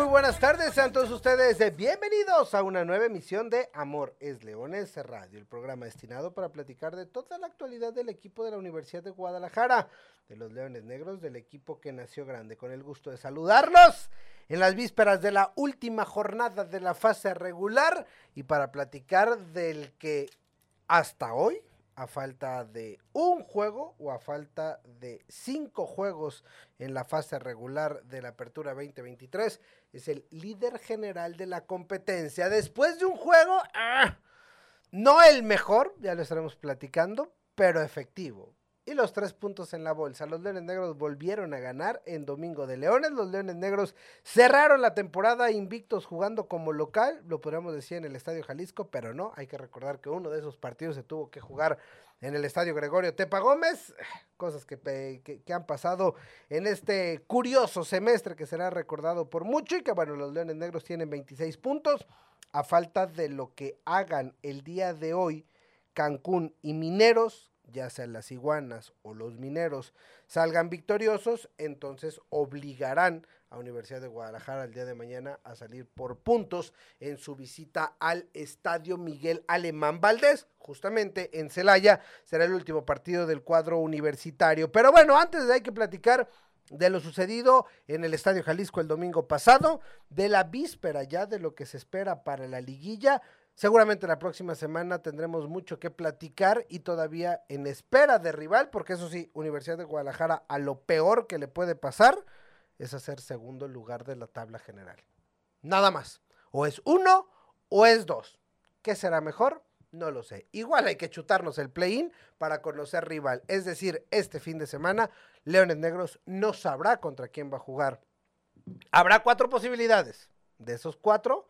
Muy buenas tardes, sean todos ustedes eh, bienvenidos a una nueva emisión de Amor es Leones Radio, el programa destinado para platicar de toda la actualidad del equipo de la Universidad de Guadalajara, de los Leones Negros, del equipo que nació grande. Con el gusto de saludarlos en las vísperas de la última jornada de la fase regular y para platicar del que hasta hoy a falta de un juego o a falta de cinco juegos en la fase regular de la Apertura 2023. Es el líder general de la competencia. Después de un juego, ¡ah! no el mejor, ya lo estaremos platicando, pero efectivo y los tres puntos en la bolsa. Los Leones Negros volvieron a ganar en Domingo de Leones. Los Leones Negros cerraron la temporada invictos jugando como local, lo podríamos decir en el Estadio Jalisco, pero no, hay que recordar que uno de esos partidos se tuvo que jugar en el Estadio Gregorio Tepa Gómez, cosas que, que, han pasado en este curioso semestre que será recordado por mucho y que bueno, los Leones Negros tienen 26 puntos a falta de lo que hagan el día de hoy Cancún y Mineros, ya sean las iguanas o los mineros, salgan victoriosos, entonces obligarán a Universidad de Guadalajara el día de mañana a salir por puntos en su visita al Estadio Miguel Alemán Valdés, justamente en Celaya, será el último partido del cuadro universitario. Pero bueno, antes de hay que platicar de lo sucedido en el Estadio Jalisco el domingo pasado, de la víspera ya de lo que se espera para la liguilla, Seguramente la próxima semana tendremos mucho que platicar y todavía en espera de rival, porque eso sí, Universidad de Guadalajara a lo peor que le puede pasar es hacer segundo lugar de la tabla general. Nada más. O es uno o es dos. ¿Qué será mejor? No lo sé. Igual hay que chutarnos el play-in para conocer rival. Es decir, este fin de semana, Leones Negros no sabrá contra quién va a jugar. Habrá cuatro posibilidades. De esos cuatro,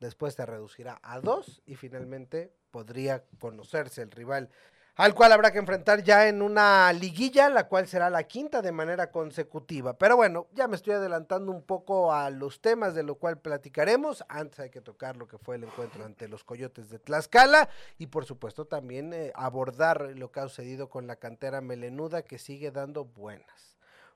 después se reducirá a dos y finalmente podría conocerse el rival al cual habrá que enfrentar ya en una liguilla, la cual será la quinta de manera consecutiva. Pero bueno, ya me estoy adelantando un poco a los temas de lo cual platicaremos. Antes hay que tocar lo que fue el encuentro ante los Coyotes de Tlaxcala y por supuesto también eh, abordar lo que ha sucedido con la cantera melenuda que sigue dando buenas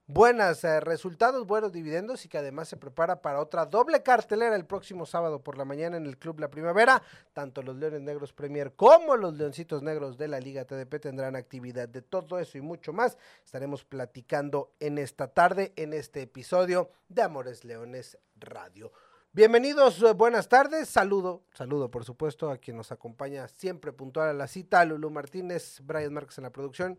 buenos eh, resultados, buenos dividendos y que además se prepara para otra doble cartelera el próximo sábado por la mañana en el Club La Primavera. Tanto los Leones Negros Premier como los Leoncitos Negros de la Liga TDP tendrán actividad de todo eso y mucho más. Estaremos platicando en esta tarde, en este episodio de Amores Leones Radio. Bienvenidos, eh, buenas tardes, saludo, saludo por supuesto a quien nos acompaña siempre puntual a la cita, Lulu Martínez, Brian Márquez en la producción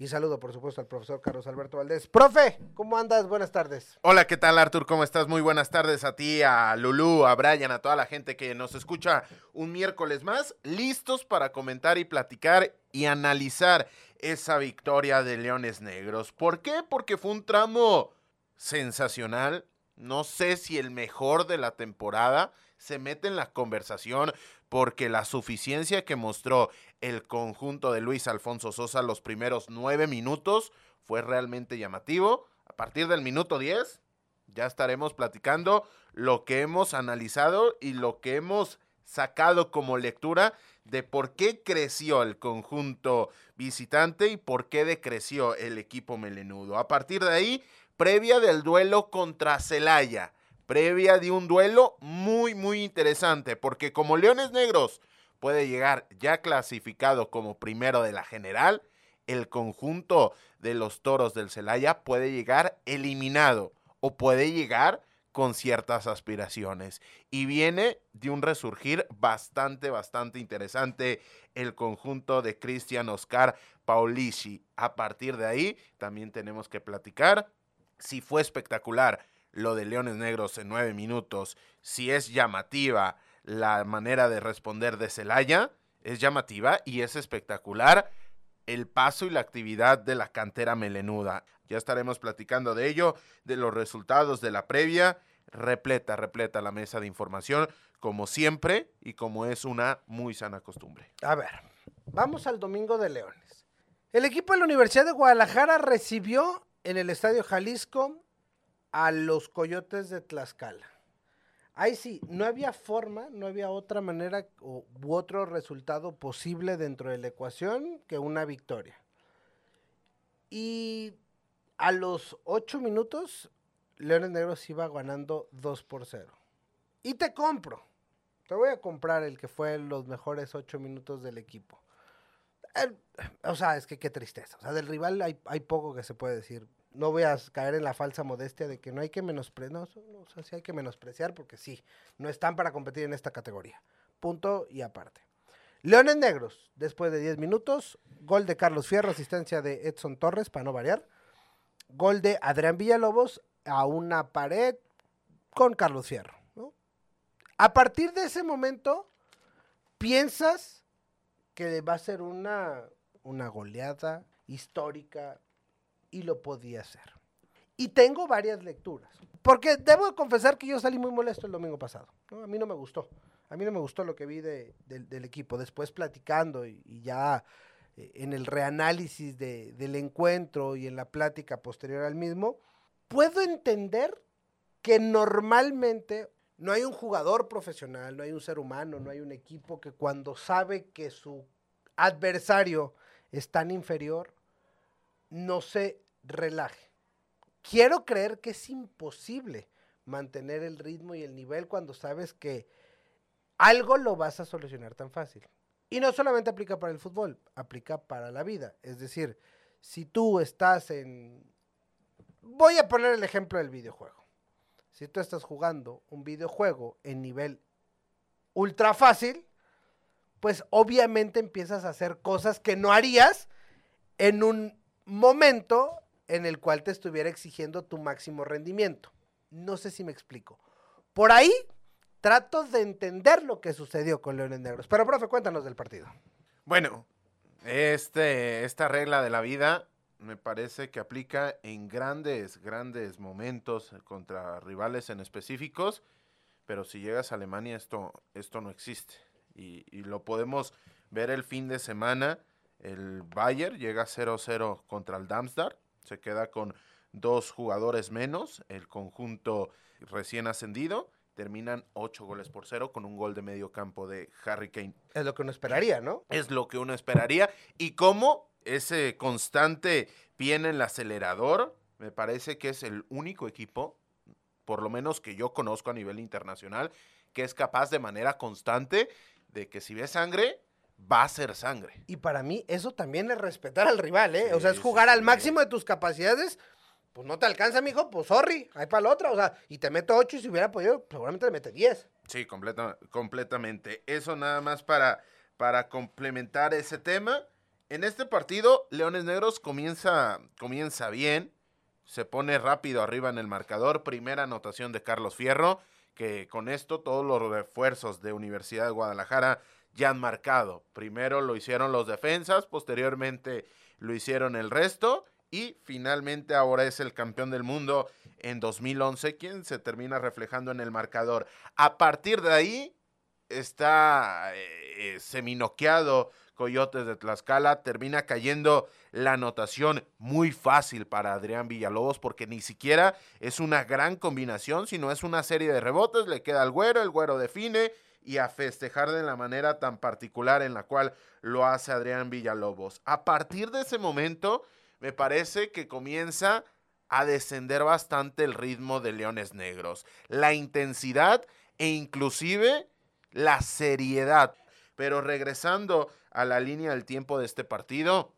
y saludo, por supuesto, al profesor Carlos Alberto Valdés. Profe, ¿cómo andas? Buenas tardes. Hola, ¿qué tal, Artur? ¿Cómo estás? Muy buenas tardes a ti, a Lulú, a Brian, a toda la gente que nos escucha un miércoles más, listos para comentar y platicar y analizar esa victoria de Leones Negros. ¿Por qué? Porque fue un tramo sensacional. No sé si el mejor de la temporada se mete en la conversación porque la suficiencia que mostró el conjunto de Luis Alfonso Sosa los primeros nueve minutos fue realmente llamativo. A partir del minuto diez ya estaremos platicando lo que hemos analizado y lo que hemos sacado como lectura de por qué creció el conjunto visitante y por qué decreció el equipo melenudo. A partir de ahí, previa del duelo contra Celaya previa de un duelo muy, muy interesante, porque como Leones Negros puede llegar ya clasificado como primero de la general, el conjunto de los toros del Celaya puede llegar eliminado o puede llegar con ciertas aspiraciones. Y viene de un resurgir bastante, bastante interesante el conjunto de Cristian Oscar Paulici. A partir de ahí, también tenemos que platicar si fue espectacular lo de Leones Negros en nueve minutos, si es llamativa la manera de responder de Celaya, es llamativa y es espectacular el paso y la actividad de la cantera melenuda. Ya estaremos platicando de ello, de los resultados de la previa, repleta, repleta la mesa de información, como siempre y como es una muy sana costumbre. A ver, Vamos al Domingo de Leones. El equipo de la Universidad de Guadalajara recibió en el Estadio Jalisco a los Coyotes de Tlaxcala. Ahí sí, no había forma, no había otra manera u otro resultado posible dentro de la ecuación que una victoria. Y a los ocho minutos, Leones Negros iba ganando 2 por 0. Y te compro. Te voy a comprar el que fue los mejores ocho minutos del equipo. o sea, es que qué tristeza. O sea, del rival hay, hay poco que se puede decir no voy a caer en la falsa modestia de que no hay que menospreciar, porque sí, no están para competir en esta categoría. Punto y aparte. Leones Negros, después de 10 minutos, gol de Carlos Fierro, asistencia de Edson Torres, para no variar. Gol de Adrián Villalobos a una pared con Carlos Fierro. A partir de ese momento, piensas que va a ser una, una goleada histórica, y lo podía hacer. Y tengo varias lecturas. Porque debo confesar que yo salí muy molesto el domingo pasado. A mí no me gustó. A mí no me gustó lo que vi del equipo. Después platicando y, ya eh, en el reanálisis del encuentro y en la plática posterior al mismo, puedo entender que normalmente no hay un jugador profesional, no hay un ser humano, no hay un equipo que cuando sabe que su adversario es tan inferior, no se relaje. Quiero creer que es imposible mantener el ritmo y el nivel cuando sabes que algo lo vas a solucionar tan fácil. Y no solamente aplica para el fútbol, aplica para la vida. Es decir, si tú estás en... Voy a poner el ejemplo del videojuego. Si tú estás jugando un videojuego en nivel ultra fácil, pues obviamente empiezas a hacer cosas que no harías en un momento en el cual te estuviera exigiendo tu máximo rendimiento. No sé si me explico. Por ahí trato de entender lo que sucedió con Leones Negros. Pero, profe, cuéntanos del partido. Bueno, este, esta regla de la vida me parece que aplica en grandes, grandes momentos contra rivales en específicos, pero si llegas a Alemania esto, esto no existe. Y, y lo podemos ver el fin de semana el Bayern llega 0-0 contra el Darmstadt, se queda con dos jugadores menos, el conjunto recién ascendido, terminan 8 goles por 0 con un gol de medio campo de Harry Kane. Es lo que uno esperaría, ¿no? Es lo que uno esperaría. Y como ese constante pie en el acelerador, me parece que es el único equipo, por lo menos que yo conozco a nivel internacional, que es capaz de manera constante de que si ve sangre, va a ser sangre. Y para mí eso también es respetar al rival, ¿eh? o sea, es jugar al máximo de tus capacidades. Pues no te alcanza, mijo, pues sorry, hay para la otra. O sea, y te meto ocho y si hubiera podido, seguramente le mete diez. Sí, completa, completamente. Eso nada más para, para complementar ese tema. En este partido, Leones Negros comienza, comienza bien. Se pone rápido arriba en el marcador. Primera anotación de Carlos Fierro. Que con esto todos los refuerzos de Universidad de Guadalajara ya han marcado. Primero lo hicieron los defensas, posteriormente lo hicieron el resto y finalmente ahora es el campeón del mundo en 2011 quien se termina reflejando en el marcador. A partir de ahí está eh, eh, seminoqueado Coyotes de Tlaxcala, termina cayendo la anotación muy fácil para Adrián Villalobos porque ni siquiera es una gran combinación, sino es una serie de rebotes, le queda al güero, el güero define y a festejar de la manera tan particular en la cual lo hace Adrián Villalobos. A partir de ese momento, me parece que comienza a descender bastante el ritmo de Leones Negros, la intensidad e inclusive la seriedad. Pero regresando a la línea del tiempo de este partido,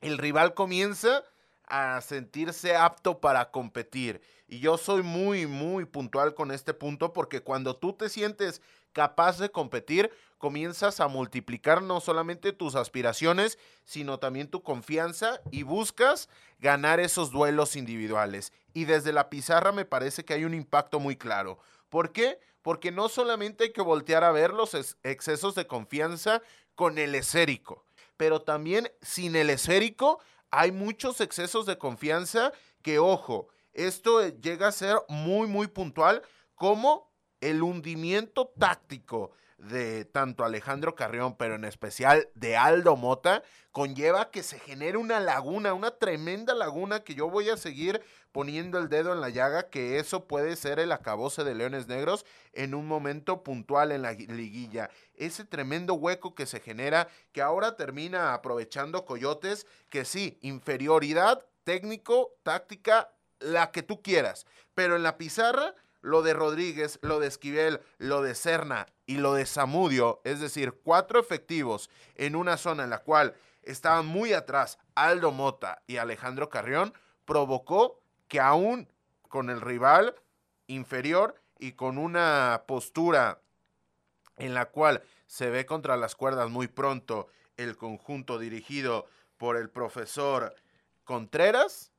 el rival comienza a sentirse apto para competir. Y yo soy muy, muy puntual con este punto porque cuando tú te sientes capaz de competir, comienzas a multiplicar no solamente tus aspiraciones, sino también tu confianza y buscas ganar esos duelos individuales. Y desde la pizarra me parece que hay un impacto muy claro. ¿Por qué? Porque no solamente hay que voltear a ver los excesos de confianza con el esférico, pero también sin el esférico hay muchos excesos de confianza que, ojo, esto llega a ser muy, muy puntual como el hundimiento táctico de tanto Alejandro Carrión, pero en especial de Aldo Mota, conlleva que se genere una laguna, una tremenda laguna que yo voy a seguir poniendo el dedo en la llaga, que eso puede ser el acabose de Leones Negros en un momento puntual en la liguilla. Ese tremendo hueco que se genera, que ahora termina aprovechando Coyotes, que sí, inferioridad técnico, táctica, la que tú quieras, pero en la pizarra lo de Rodríguez, lo de Esquivel, lo de Serna y lo de Zamudio, es decir, cuatro efectivos en una zona en la cual estaban muy atrás Aldo Mota y Alejandro Carrión, provocó que aún con el rival inferior y con una postura en la cual se ve contra las cuerdas muy pronto el conjunto dirigido por el profesor Contreras,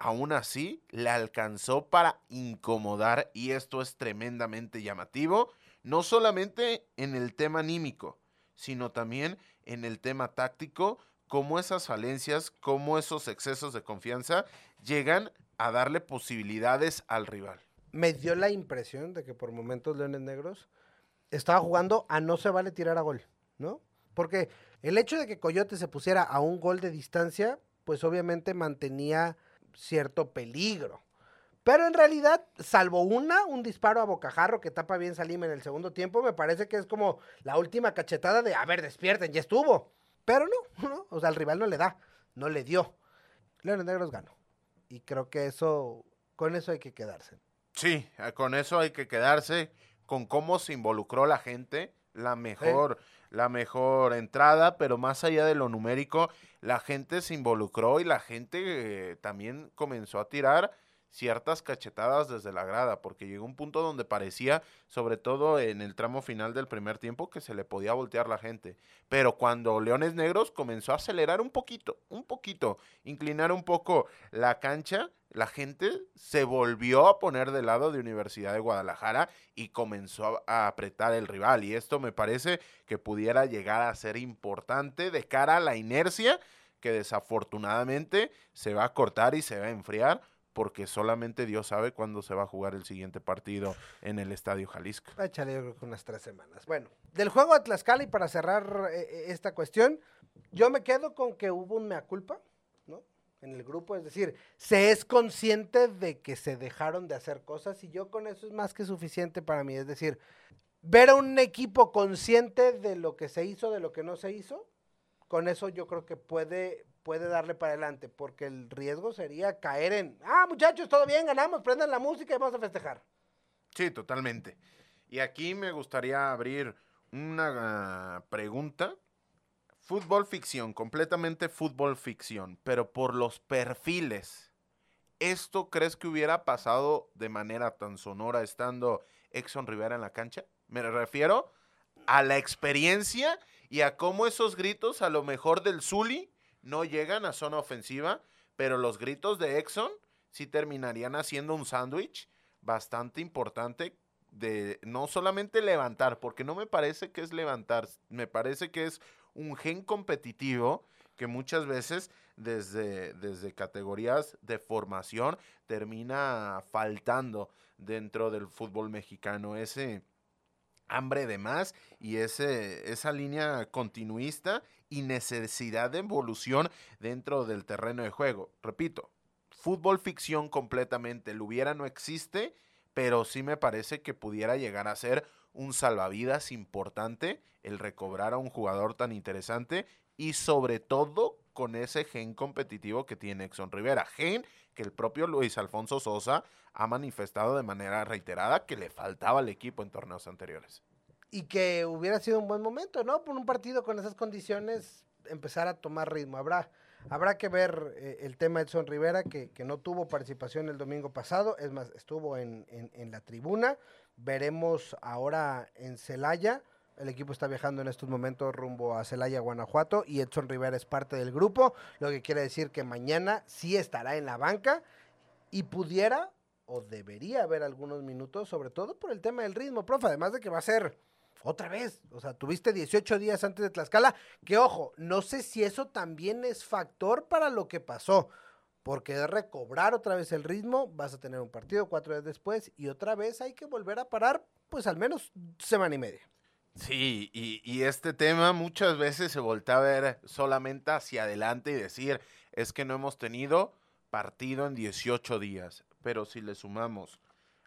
aún así le alcanzó para incomodar y esto es tremendamente llamativo, no solamente en el tema anímico, sino también en el tema táctico, cómo esas falencias, cómo esos excesos de confianza llegan a darle posibilidades al rival. Me dio la impresión de que por momentos Leones Negros estaba jugando a no se vale tirar a gol, ¿no? Porque el hecho de que Coyote se pusiera a un gol de distancia, pues obviamente mantenía cierto peligro. Pero en realidad, salvo una, un disparo a bocajarro que tapa bien Salim en el segundo tiempo, me parece que es como la última cachetada de, a ver, despierten, ya estuvo. Pero no, no, o sea, el rival no le da, no le dio. Leones Negros ganó. Y creo que eso, con eso hay que quedarse. Sí, eh, con eso hay que quedarse, con cómo se involucró la gente, la mejor, la mejor entrada, pero más allá de lo numérico, la gente se involucró y la gente eh, también comenzó a tirar ciertas cachetadas desde la grada, porque llegó un punto donde parecía, sobre todo en el tramo final del primer tiempo, que se le podía voltear la gente. Pero cuando Leones Negros comenzó a acelerar un poquito, un poquito, inclinar un poco la cancha, la gente se volvió a poner del lado de Universidad de Guadalajara y comenzó a apretar el rival. Y esto me parece que pudiera llegar a ser importante de cara a la inercia que desafortunadamente se va a cortar y se va a enfriar porque solamente Dios sabe cuándo se va a jugar el siguiente partido en el Estadio Jalisco. Échale, yo creo que unas tres semanas. Bueno, del juego de Tlaxcala y para cerrar eh, eh, esta cuestión, yo me quedo con que hubo un mea culpa, ¿no? En el grupo, es decir, se es consciente de que se dejaron de hacer cosas y yo con eso es más que suficiente para mí. Es decir, ver a un equipo consciente de lo que se hizo, de lo que no se hizo, con eso yo creo que puede, puede darle para adelante, porque el riesgo sería caer en, ah, muchachos, todo bien, ganamos, prendan la música y vamos a festejar. Sí, totalmente. Y aquí me gustaría abrir una pregunta. Fútbol ficción, completamente fútbol ficción, pero por los perfiles. ¿Esto crees que hubiera pasado de manera tan sonora estando Exxon Rivera en la cancha? Me refiero a la experiencia y a cómo esos gritos, a lo mejor del Zuli, no llegan a zona ofensiva, pero los gritos de Exxon sí terminarían haciendo un sándwich bastante importante de no solamente levantar, porque no me parece que es levantar, me parece que es un gen competitivo que muchas veces desde, desde categorías de formación termina faltando dentro del fútbol mexicano. Ese, hambre de más y ese, esa línea continuista y necesidad de evolución dentro del terreno de juego. Repito, fútbol ficción completamente. El hubiera no existe, pero sí me parece que pudiera llegar a ser un salvavidas importante el recobrar a un jugador tan interesante y sobre todo con ese gen competitivo que tiene Exxon Rivera. Gen que el propio Luis Alfonso Sosa ha manifestado de manera reiterada que le faltaba al equipo en torneos anteriores. Y que hubiera sido un buen momento, ¿no? Por un partido con esas condiciones, empezar a tomar ritmo. Habrá, habrá que ver eh, el tema de Edson Rivera, que, que, no tuvo participación el domingo pasado, es más, estuvo en, en, en la tribuna. Veremos ahora en Celaya. El equipo está viajando en estos momentos rumbo a Celaya, Guanajuato, y Edson Rivera es parte del grupo, lo que quiere decir que mañana sí estará en la banca y pudiera o debería haber algunos minutos, sobre todo por el tema del ritmo, profe, además de que va a ser otra vez, o sea, tuviste 18 días antes de Tlaxcala, que ojo, no sé si eso también es factor para lo que pasó, porque de recobrar otra vez el ritmo, vas a tener un partido cuatro días después y otra vez hay que volver a parar, pues al menos semana y media. Sí, y, este tema muchas veces se voltea a ver solamente hacia adelante y decir, es que no hemos tenido partido en 18 días, pero si le sumamos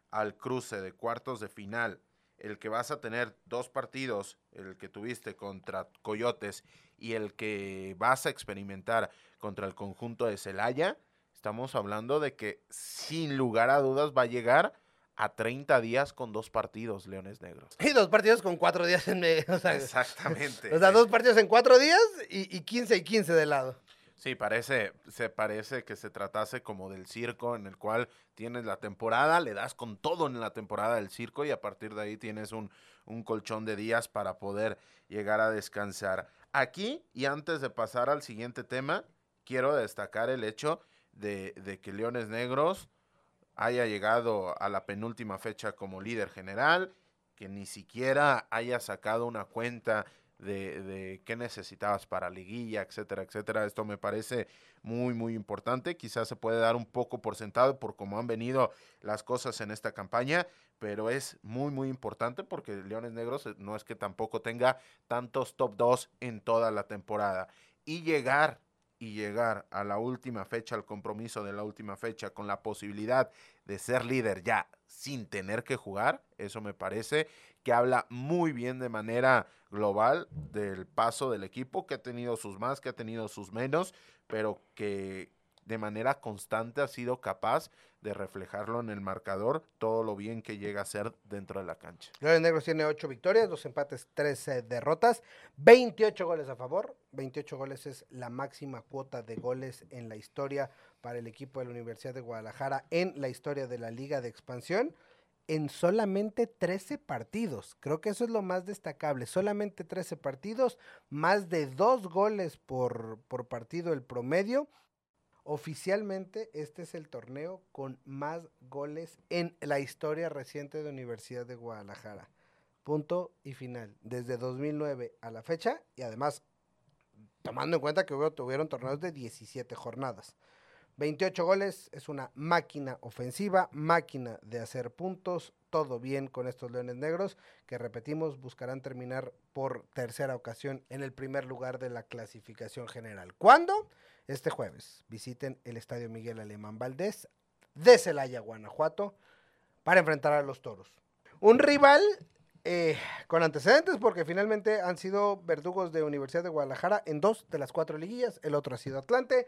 al cruce de cuartos de final, el que vas a tener dos partidos, el que tuviste contra Coyotes y el que vas a experimentar contra el conjunto de Celaya, estamos hablando de que sin lugar a dudas va a llegar a 30 días con dos partidos, Leones Negros. Y dos partidos con cuatro días en medio. Exactamente. O sea, dos partidos en cuatro días y, y 15 y 15 de lado. Sí, parece, se parece que se tratase como del circo en el cual tienes la temporada, le das con todo en la temporada del circo y a partir de ahí tienes un, un colchón de días para poder llegar a descansar. Aquí, y antes de pasar al siguiente tema, quiero destacar el hecho de, de que Leones Negros haya llegado a la penúltima fecha como líder general, que ni siquiera haya sacado una cuenta de, qué necesitabas para liguilla, etcétera, etcétera. Esto me parece muy, muy importante. Quizás se puede dar un poco por sentado por cómo han venido las cosas en esta campaña, pero es muy, muy importante porque Leones Negros eh, no es que tampoco tenga tantos top 2 en toda la temporada. Y llegar y llegar a la última fecha, al compromiso de la última fecha, con la posibilidad de ser líder ya sin tener que jugar, eso me parece que habla muy bien de manera global del paso del equipo, que ha tenido sus más, que ha tenido sus menos, pero que de manera constante ha sido capaz de reflejarlo en el marcador, todo lo bien que llega a ser dentro de la cancha. Leones Negros tiene 8 victorias, 2 empates, 13 derrotas, 28 goles a favor, 28 goles es la máxima cuota de goles en la historia para el equipo de la Universidad de Guadalajara en la historia de la Liga de Expansión en solamente 13 partidos. Creo que eso es lo más destacable. Solamente 13 partidos, más de dos goles por, por partido el promedio. Oficialmente este es el torneo con más goles en la historia reciente de Universidad de Guadalajara. Punto y final. Desde 2009 a la fecha y además tomando en cuenta que tuvieron torneos de 17 jornadas. 28 goles, es una máquina ofensiva, máquina de hacer puntos, todo bien con estos Leones Negros, que repetimos, buscarán terminar por tercera ocasión en el primer lugar de la clasificación general. ¿Cuándo? Este jueves. Visiten el Estadio Miguel Alemán Valdés de Celaya, Guanajuato, para enfrentar a los Toros. Un rival eh, con antecedentes porque finalmente han sido verdugos de Universidad de Guadalajara en dos de las cuatro liguillas, el otro ha sido Atlante.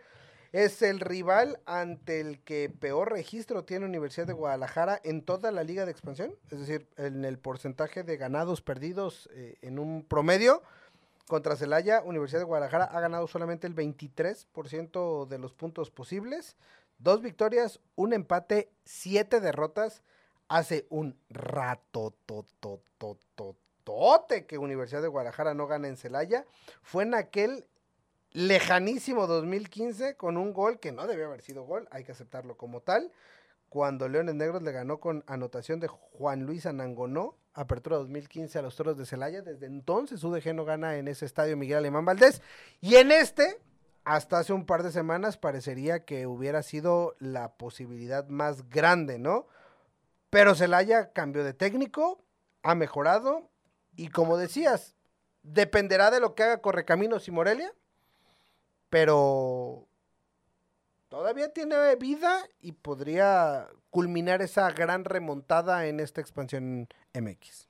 Es el rival ante el que peor registro tiene Universidad de Guadalajara en toda la liga de expansión, es decir, en el porcentaje de ganados perdidos eh, en un promedio. Contra Celaya, Universidad de Guadalajara ha ganado solamente el 23% de los puntos posibles. Dos victorias, un empate, siete derrotas. Hace un rato, que Universidad de Guadalajara no gana en Celaya. Fue en aquel lejanísimo 2015 con un gol que no debió haber sido gol, hay que aceptarlo como tal, cuando Leones Negros le ganó con anotación de Juan Luis Anangonó, apertura 2015 a los Toros de Celaya, desde entonces UDG no gana en ese estadio Miguel Alemán Valdés, y en este, hasta hace un par de semanas parecería que hubiera sido la posibilidad más grande, ¿no? Pero Celaya cambió de técnico, ha mejorado, y como decías, dependerá de lo que haga Correcaminos y Morelia, pero todavía tiene vida y podría culminar esa gran remontada en esta expansión MX.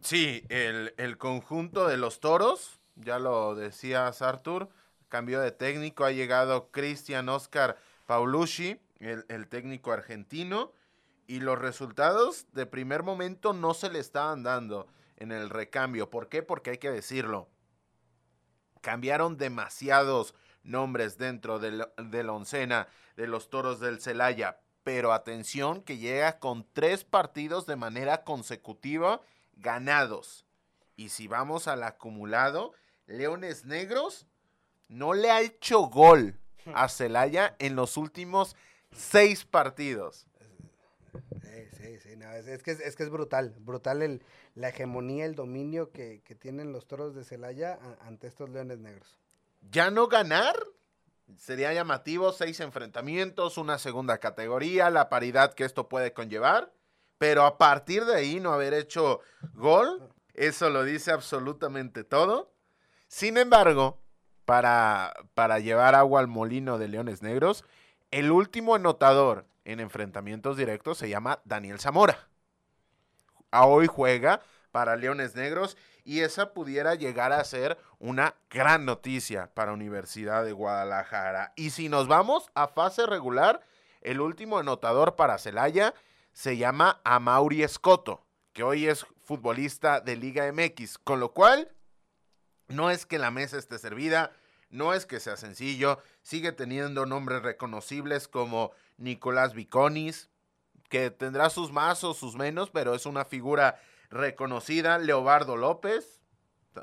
Sí, el, conjunto de los toros, ya lo decías Artur, cambió de técnico, ha llegado Cristian Oscar Paulucci, el, el técnico argentino, y los resultados de primer momento no se le estaban dando en el recambio. ¿Por qué? Porque hay que decirlo cambiaron demasiados nombres dentro de la, oncena de los toros del Celaya. Pero atención que llega con tres partidos de manera consecutiva ganados. Y si vamos al acumulado, Leones Negros no le ha hecho gol a Celaya en los últimos seis partidos. Es, que, es, que es brutal, brutal el, la hegemonía, el dominio que, tienen los toros de Celaya ante estos leones negros. Ya no ganar sería llamativo, seis enfrentamientos, una segunda categoría, la paridad que esto puede conllevar, pero a partir de ahí no haber hecho gol Eso lo dice absolutamente todo. Sin embargo, para, para llevar agua al molino de Leones Negros, el último anotador en enfrentamientos directos se llama Daniel Zamora. A hoy juega para Leones Negros y esa pudiera llegar a ser una gran noticia para Universidad de Guadalajara. Y si nos vamos a fase regular, el último anotador para Celaya se llama Amauri Escoto, que hoy es futbolista de Liga MX, con lo cual no es que la mesa esté servida, no es que sea sencillo, sigue teniendo nombres reconocibles como Nicolás Viconis, que tendrá sus más o sus menos, pero es una figura reconocida. Leobardo López,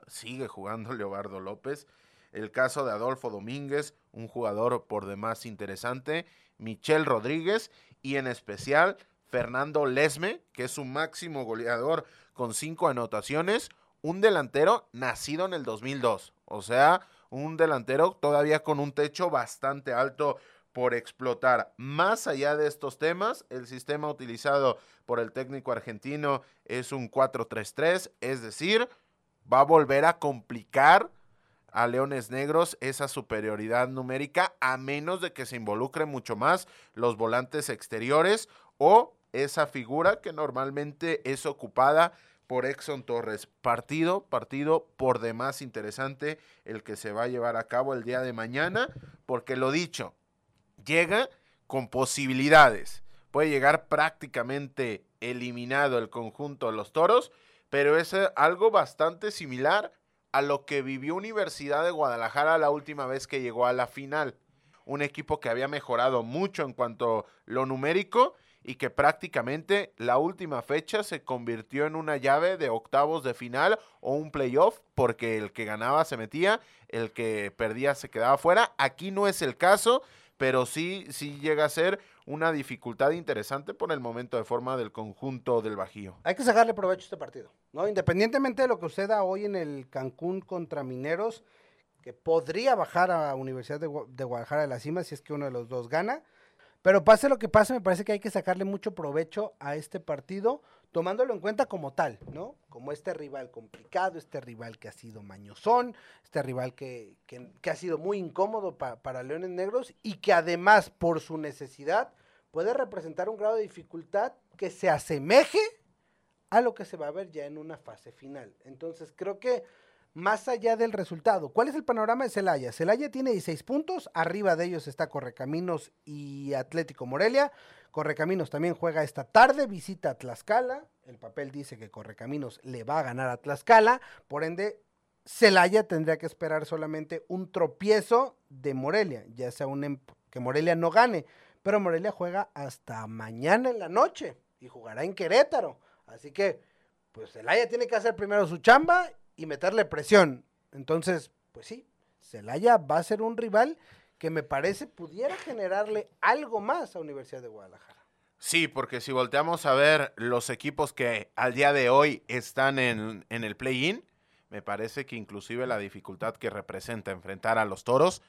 sigue jugando Leobardo López. El caso de Adolfo Domínguez, un jugador por demás interesante. Michel Rodríguez y en especial Fernando Lesme, que es su máximo goleador con cinco anotaciones. Un delantero nacido en el 2002. O sea, un delantero todavía con un techo bastante alto por explotar. Más allá de estos temas, el sistema utilizado por el técnico argentino es un 4-3-3, es decir, va a volver a complicar a Leones Negros esa superioridad numérica a menos de que se involucre mucho más los volantes exteriores o esa figura que normalmente es ocupada por Exxon Torres. Partido, partido por demás interesante el que se va a llevar a cabo el día de mañana, porque lo dicho, llega con posibilidades. Puede llegar prácticamente eliminado el conjunto de los toros, pero es eh, algo bastante similar a lo que vivió Universidad de Guadalajara la última vez que llegó a la final. Un equipo que había mejorado mucho en cuanto a lo numérico y que prácticamente la última fecha se convirtió en una llave de octavos de final o un playoff porque el que ganaba se metía, el que perdía se quedaba fuera. Aquí no es el caso pero sí, sí llega a ser una dificultad interesante por el momento de forma del conjunto del Bajío. Hay que sacarle provecho a este partido, ¿no? Independientemente de lo que suceda hoy en el Cancún contra Mineros, que podría bajar a Universidad de, de Guadalajara de la cima si es que uno de los dos gana. Pero pase lo que pase, me parece que hay que sacarle mucho provecho a este partido, tomándolo en cuenta como tal, ¿no? Como este rival complicado, este rival que ha sido mañosón, este rival que, ha sido muy incómodo para Leones Negros y que además por su necesidad puede representar un grado de dificultad que se asemeje a lo que se va a ver ya en una fase final. Entonces creo que más allá del resultado, ¿cuál es el panorama de Celaya? Celaya tiene 16 puntos, arriba de ellos está Correcaminos y Atlético Morelia. Correcaminos también juega esta tarde, visita a Tlaxcala. El papel dice que Correcaminos le va a ganar a Tlaxcala. Por ende, Celaya tendría que esperar solamente un tropiezo de Morelia, ya sea un em, que Morelia no gane. Pero Morelia juega hasta mañana en la noche y jugará en Querétaro. Así que, pues Celaya tiene que hacer primero su chamba y meterle presión. Entonces, pues sí, Celaya va a ser un rival que me parece pudiera generarle algo más a Universidad de Guadalajara. Sí, porque si volteamos a ver los equipos que al día de hoy están en, en el play-in, me parece que inclusive la dificultad que representa enfrentar a los toros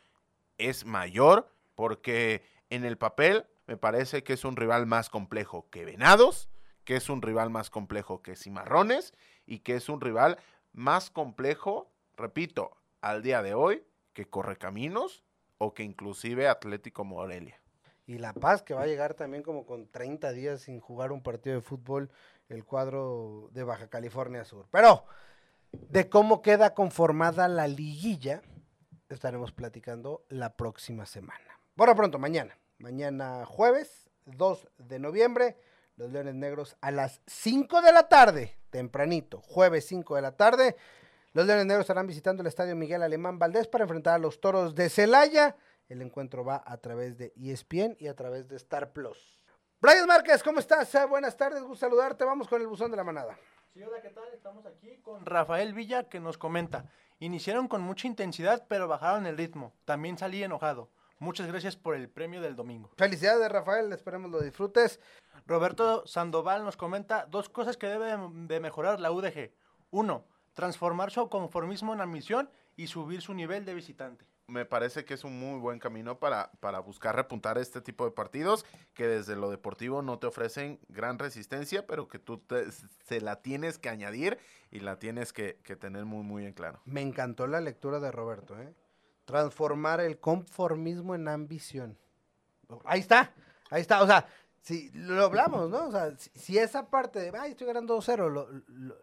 es mayor, porque en el papel me parece que es un rival más complejo que Venados, que es un rival más complejo que Cimarrones y que es un rival más complejo, repito, al día de hoy que Correcaminos o que inclusive Atlético Morelia. Y La Paz, que va a llegar también como con 30 días sin jugar un partido de fútbol, el cuadro de Baja California Sur. Pero de cómo queda conformada la liguilla, estaremos platicando la próxima semana. Bueno, pronto, mañana. Mañana jueves, 2 de noviembre, los Leones Negros a las 5 de la tarde, tempranito, jueves 5 de la tarde, los Leones Negros estarán visitando el Estadio Miguel Alemán Valdés para enfrentar a los Toros de Celaya. El encuentro va a través de ESPN y a través de Star Plus. Brian Márquez, ¿cómo estás? Eh, buenas tardes, gusto saludarte. Vamos con el buzón de la manada. Sí, hola, ¿qué tal? Estamos aquí con Rafael Villa que nos comenta. Iniciaron con mucha intensidad, pero bajaron el ritmo. También salí enojado. Muchas gracias por el premio del domingo. Felicidades, Rafael. Esperemos lo disfrutes. Roberto Sandoval nos comenta dos cosas que debe de mejorar la UDG. Uno, transformar su conformismo en ambición y subir su nivel de visitante. me parece que es un muy buen camino para, para buscar repuntar este tipo de partidos que desde lo deportivo no te ofrecen gran resistencia, pero que tú se la tienes que añadir y la tienes que, tener muy, muy en claro. Me encantó la lectura de Roberto, ¿eh? Transformar el conformismo en ambición. Ahí está, ahí está, o sea, si lo hablamos, ¿no? O sea, si, esa parte de, ay, estoy ganando 2-0, lo,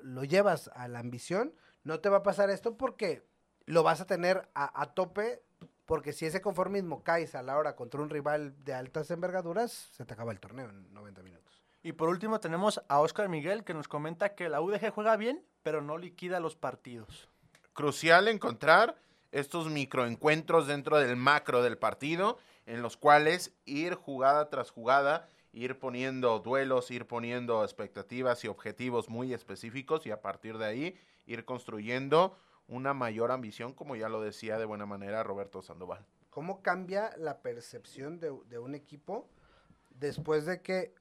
lo llevas a la ambición, no te va a pasar esto porque lo vas a tener a, tope, porque si ese conformismo caes a la hora contra un rival de altas envergaduras, se te acaba el torneo en 90 minutos. Y por último tenemos a Oscar Miguel que nos comenta que la UDG juega bien, pero no liquida los partidos. Crucial encontrar estos microencuentros dentro del macro del partido, en los cuales ir jugada tras jugada, ir poniendo duelos, ir poniendo expectativas y objetivos muy específicos y a partir de ahí ir construyendo una mayor ambición, como ya lo decía de buena manera Roberto Sandoval. ¿Cómo cambia la percepción de, un equipo después de que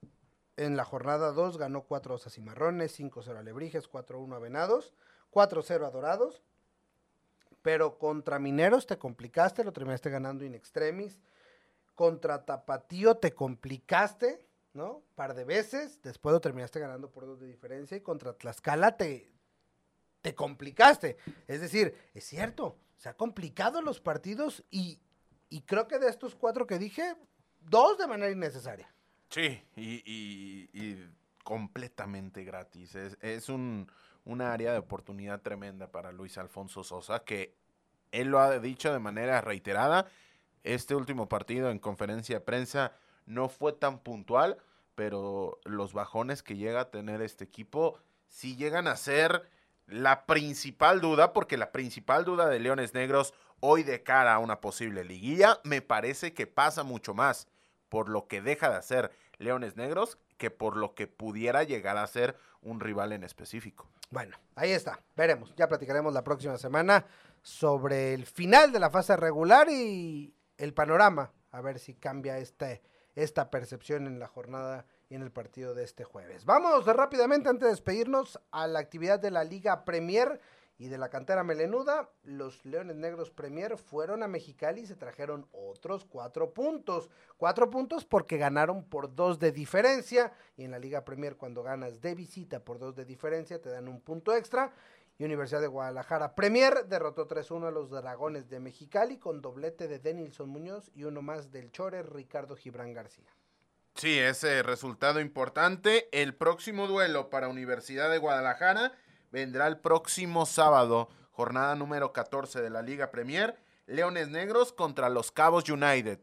en la jornada 2 ganó 4 a Cimarrones, 5-0 a Lebrijes, 4-1 a Venados, 4-0 a Dorados, pero contra Mineros te complicaste, lo terminaste ganando in extremis, contra Tapatío te complicaste, ¿no? Par de veces, después lo terminaste ganando por dos de diferencia y contra Tlaxcala te, te complicaste. Es decir, es cierto, se ha complicado los partidos y, creo que de estos cuatro que dije, dos de manera innecesaria. Sí, y, completamente gratis. Es, un, área de oportunidad tremenda para Luis Alfonso Sosa, que él lo ha dicho de manera reiterada. Este último partido en conferencia de prensa no fue tan puntual, pero los bajones que llega a tener este equipo sí llegan a ser la principal duda, porque la principal duda de Leones Negros hoy de cara a una posible liguilla, me parece que pasa mucho más por lo que deja de hacer Leones Negros que por lo que pudiera llegar a ser un rival en específico. Bueno, ahí está, veremos, ya platicaremos la próxima semana sobre el final de la fase regular y el panorama, a ver si cambia este, esta percepción en la jornada en el partido de este jueves. Vamos rápidamente antes de despedirnos a la actividad de la Liga Premier y de la cantera melenuda. Los Leones Negros Premier fueron a Mexicali y se trajeron otros cuatro puntos. Cuatro puntos porque ganaron por dos de diferencia. Y en la Liga Premier cuando ganas de visita por dos de diferencia te dan un punto extra. Universidad de Guadalajara Premier derrotó 3-1 a los Dragones de Mexicali con doblete de Denilson Muñoz y uno más del Chore Ricardo Gibran García. Sí, ese resultado importante. El próximo duelo para Universidad de Guadalajara vendrá el próximo sábado, jornada número 14 de la Liga Premier. Leones Negros contra los Cabos United.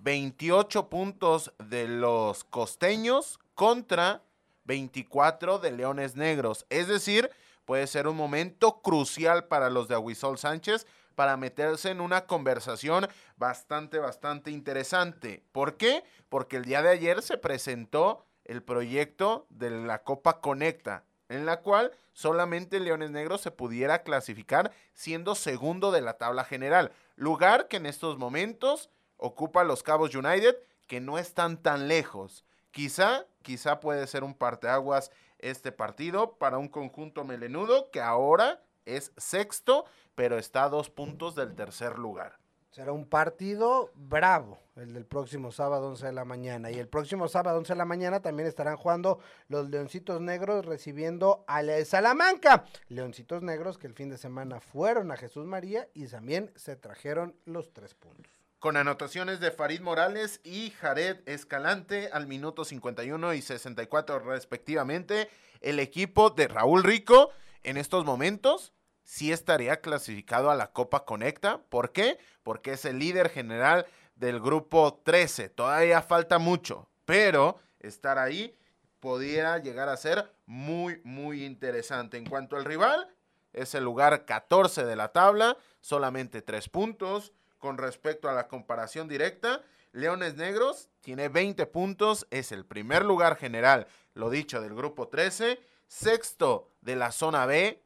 28 puntos de los costeños contra 24 de Leones Negros. Es decir, puede ser un momento crucial para los de Aguisol Sánchez para meterse en una conversación bastante, bastante interesante. ¿Por qué? Porque el día de ayer se presentó el proyecto de la Copa Conecta, en la cual solamente Leones Negros se pudiera clasificar siendo segundo de la tabla general, lugar que en estos momentos ocupa los Cabos United, que no están tan lejos. Quizá, quizá puede ser un parteaguas este partido para un conjunto melenudo que ahora es sexto, pero está a dos puntos del tercer lugar. Será un partido bravo el del próximo sábado 11 de la mañana. Y el próximo sábado 11 de la mañana también estarán jugando los Leoncitos Negros recibiendo al Salamanca. Leoncitos Negros que el fin de semana fueron a Jesús María y también se trajeron los tres puntos. Con anotaciones de Farid Morales y Jared Escalante al minuto 51 y 64 respectivamente, el equipo de Raúl Rico en estos momentos sí estaría clasificado a la Copa Conecta. ¿Por qué? Porque es el líder general del grupo 13. Todavía falta mucho, pero estar ahí podría llegar a ser muy, muy interesante. En cuanto al rival, es el lugar 14 de la tabla, solamente 3 puntos. Con respecto a la comparación directa, Leones Negros tiene 20 puntos, es el primer lugar general, lo dicho, del grupo 13, sexto de la zona B,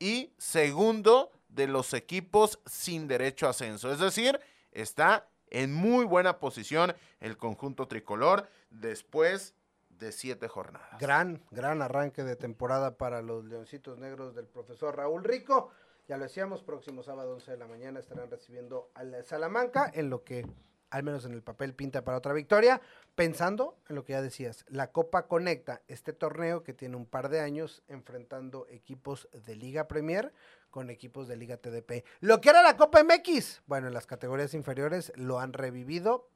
y segundo de los equipos sin derecho a ascenso. Es decir, está en muy buena posición el conjunto tricolor después de siete jornadas. Gran, gran arranque de temporada para los Leoncitos Negros del profesor Raúl Rico. Ya lo decíamos, próximo sábado 11 de la mañana estarán recibiendo al Salamanca en lo que al menos en el papel pinta para otra victoria, pensando en lo que ya decías, la Copa Conecta, este torneo que tiene un par de años enfrentando equipos de Liga Premier con equipos de Liga TDP. Lo que era la Copa MX, bueno, en las categorías inferiores lo han revivido,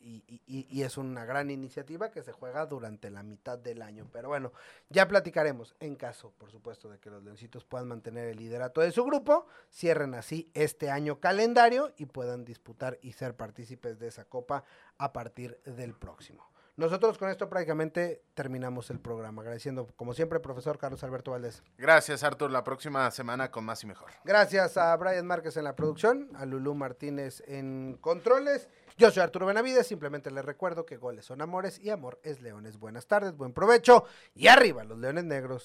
y, es una gran iniciativa que se juega durante la mitad del año. Pero bueno, ya platicaremos en caso, por supuesto, de que los Leoncitos puedan mantener el liderato de su grupo, cierren así este año calendario y puedan disputar y ser partícipes de esa copa a partir del próximo. Nosotros con esto prácticamente terminamos el programa. Agradeciendo, como siempre, profesor Carlos Alberto Valdés. Gracias, Artur. La próxima semana con más y mejor. Gracias a Brian Márquez en la producción, a Lulú Martínez en controles. Yo soy Arturo Benavides. Simplemente les recuerdo que goles son amores y amor es leones. Buenas tardes, buen provecho y arriba los leones negros.